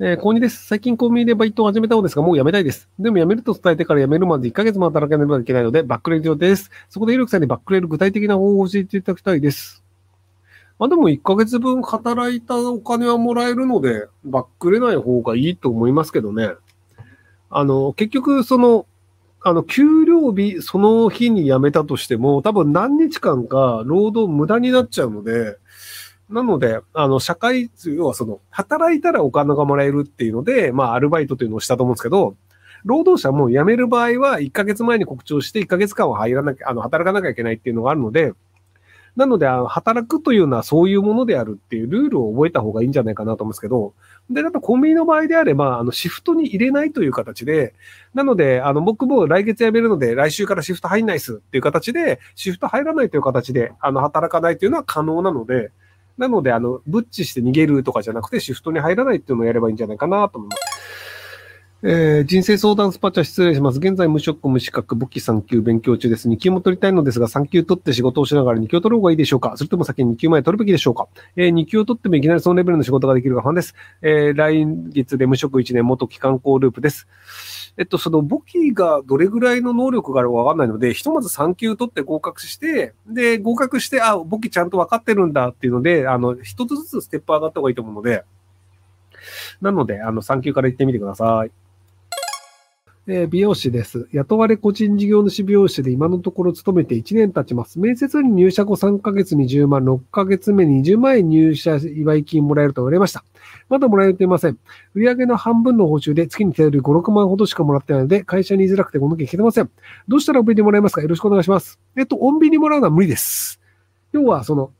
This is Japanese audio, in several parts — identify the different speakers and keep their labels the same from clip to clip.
Speaker 1: えー、高2です。最近コンビニでバイトを始めたのですが、もう辞めたいです。でも辞めると伝えてから辞めるまで1ヶ月も働かなければいけないので、バックレる予定です。そこで、ゆるくさんにバックレる具体的な方法を教えていただきたいです。まあでも1ヶ月分働いたお金はもらえるので、バックれない方がいいと思いますけどね。あの、結局、その、あの、給料日、その日に辞めたとしても、多分何日間か労働無駄になっちゃうので、なので、あの、社会、要はその、働いたらお金がもらえるっていうので、まあ、アルバイトというのをしたと思うんですけど、労働者も辞める場合は、1ヶ月前に告知をして、1ヶ月間は入らなきゃ、あの、働かなきゃいけないっていうのがあるので、なので、あの働くというのはそういうものであるっていうルールを覚えた方がいいんじゃないかなと思うんですけど、で、あとコンビニの場合であれば、あの、シフトに入れないという形で、なので、あの、僕も来月辞めるので、来週からシフト入んないっすっていう形で、シフト入らないという形で、あの、働かないというのは可能なので、なので、あの、ブッチして逃げるとかじゃなくて、シフトに入らないっていうのをやればいいんじゃないかなと思います。えー、人生相談スパチャ失礼します。現在無職無資格、簿記3級勉強中です。2級も取りたいのですが、3級取って仕事をしながら2級を取る方がいいでしょうか？それとも先に2級前取るべきでしょうか？えー、2級を取ってもいきなりそのレベルの仕事ができるか不安です。えー、来月で無職1年元機関校ループです。えっと、その簿記がどれぐらいの能力があるかわかんないので、ひとまず3級取って合格して、で、合格して、あ、簿記ちゃんと分かってるんだっていうので、あの、一つずつステップ上がった方がいいと思うので、なので、あの、3級から行ってみてください。えー、美容師です。雇われ個人事業主美容師で今のところ勤めて1年経ちます。面接に入社後3ヶ月に10万、6ヶ月目に20万円入社祝い金もらえると言われました。まだもらえていません。売上の半分の報酬で月に手取り5、6万ほどしかもらってないので、会社に居づらくてこの時聞けてません。どうしたらお便りもらえますか？よろしくお願いします。えっと、穏便にもらうのは無理です。要は、その、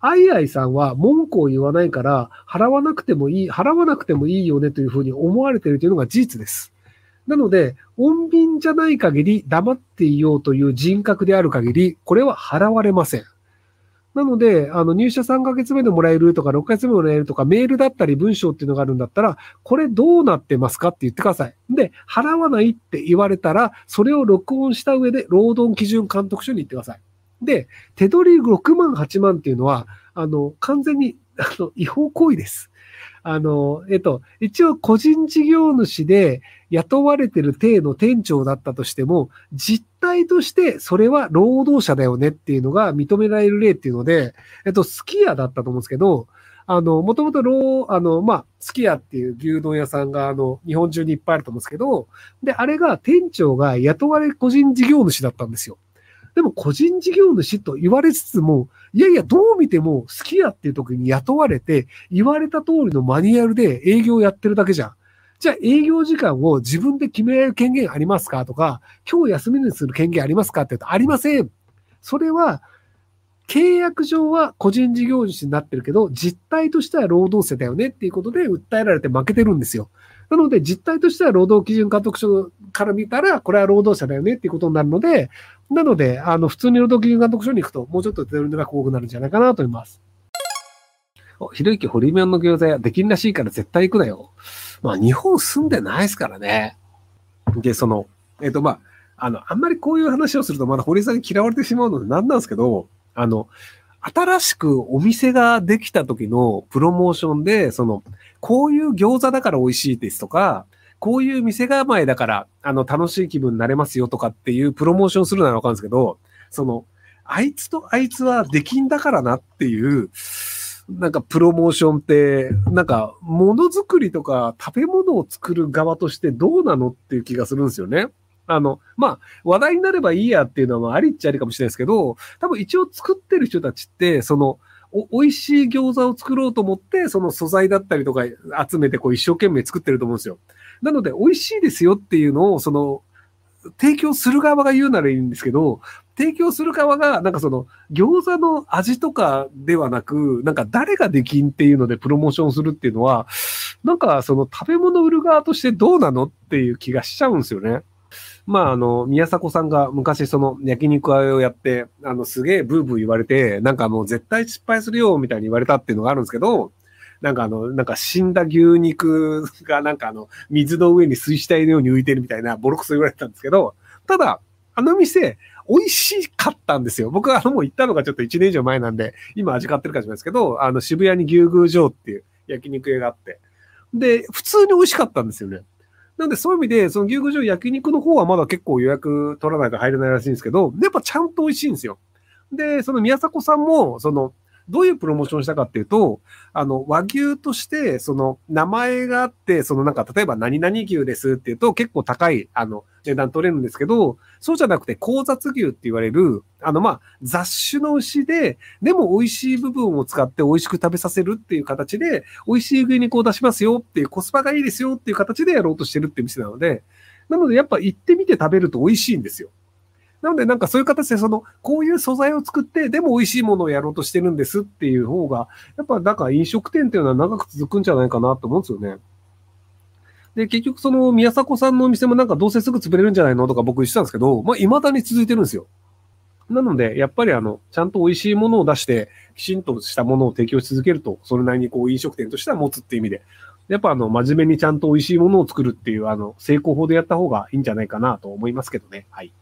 Speaker 1: アイアイさんは文句を言わないから、払わなくてもいい、払わなくてもいいよねというふうに思われているというのが事実です。なので、穏便じゃない限り黙っていようという人格である限り、これは払われません。なので、あの、入社3ヶ月目でもらえるとか、6ヶ月目でもらえるとか、メールだったり文章っていうのがあるんだったら、これどうなってますかって言ってください。で、払わないって言われたら、それを録音した上で、労働基準監督署に行ってください。で、手取り6万、8万っていうのは、あの、完全に、あの、違法行為です。あの、えっと、一応個人事業主で雇われてる体の店長だったとしても、実態としてそれは労働者だよねっていうのが認められる例っていうので、えっと、すき家だったと思うんですけど、あの、もともとロー、あの、まあ、すき家っていう牛丼屋さんが、あの、日本中にいっぱいあると思うんですけど、で、あれが店長が雇われ個人事業主だったんですよ。でも個人事業主と言われつつも、いやいや、どう見ても好きやっていう時に雇われて、言われた通りのマニュアルで営業やってるだけじゃん。じゃあ営業時間を自分で決められる権限ありますかとか、今日休みにする権限ありますかって言うと、ありません。それは、契約上は個人事業主になってるけど、実態としては労働者だよねっていうことで訴えられて負けてるんですよ。なので、実態としては労働基準監督署から見たら、これは労働者だよねっていうことになるので、なので、あの、普通に労働基準監督署に行くと、もうちょっと手取りが多くなるんじゃないかなと思います。お、ひろゆきホリメンの餃子屋できんらしいから絶対行くなよ。まあ、日本住んでないですからね。で、その、えっ、ー、と、まあ、あの、あんまりこういう話をすると、まだ堀さんに嫌われてしまうので何なんですけど、あの、新しくお店ができた時のプロモーションで、その、こういう餃子だから美味しいですとか、こういう店構えだから、あの、楽しい気分になれますよとかっていうプロモーションするならわかるんですけど、その、あいつとあいつはできんだからなっていう、なんかプロモーションって、なんか、ものづくりとか食べ物を作る側としてどうなのっていう気がするんですよね。あの、まあ、話題になればいいやっていうのはありっちゃありかもしれないですけど、多分一応作ってる人たちって、その、お、美味しい餃子を作ろうと思って、その素材だったりとか集めてこう一生懸命作ってると思うんですよ。なので、美味しいですよっていうのを、その、提供する側が言うならいいんですけど、提供する側が、なんかその、餃子の味とかではなく、なんか誰ができんっていうのでプロモーションするっていうのは、なんかその食べ物売る側としてどうなのっていう気がしちゃうんですよね。まあ、あの、宮迫さんが昔その焼肉屋をやって、あの、すげえブーブー言われて、なんかもう絶対失敗するよ、みたいに言われたっていうのがあるんですけど、なんかあの、なんか死んだ牛肉がなんかあの、水の上に水死体のように浮いてるみたいなボロクソ言われたんですけど、ただ、あの店、美味しかったんですよ。僕はあのもう行ったのがちょっと1年以上前なんで、今味買ってるかもしれないですけど、あの渋谷に牛宮城っていう焼肉屋があって、で、普通に美味しかったんですよね。なんでそういう意味で、その牛宮城焼肉の方はまだ結構予約取らないと入れないらしいんですけど、やっぱちゃんと美味しいんですよ。で、その宮迫さんも、その、どういうプロモーションしたかっていうと、あの、和牛として、その、名前があって、そのなんか、例えば何々牛ですっていうと、結構高い、あの、値段取れるんですけど、そうじゃなくて、交雑牛って言われる、あの、ま、雑種の牛で、でも美味しい部分を使って美味しく食べさせるっていう形で、美味しい牛肉を出しますよっていう、コスパがいいですよっていう形でやろうとしてるっていう店なので、なので、やっぱ行ってみて食べると美味しいんですよ。なのでなんかそういう形でその、こういう素材を作って、でも美味しいものをやろうとしてるんですっていう方が、やっぱなんか飲食店っていうのは長く続くんじゃないかなと思うんですよね。で、結局その宮迫さんのお店もなんかどうせすぐ潰れるんじゃないの？とか僕言ってたんですけど、まあ未だに続いてるんですよ。なので、やっぱりあの、ちゃんと美味しいものを出して、きちんとしたものを提供し続けると、それなりにこう飲食店としては持つっていう意味で、やっぱあの、真面目にちゃんと美味しいものを作るっていう、あの、成功法でやった方がいいんじゃないかなと思いますけどね。はい。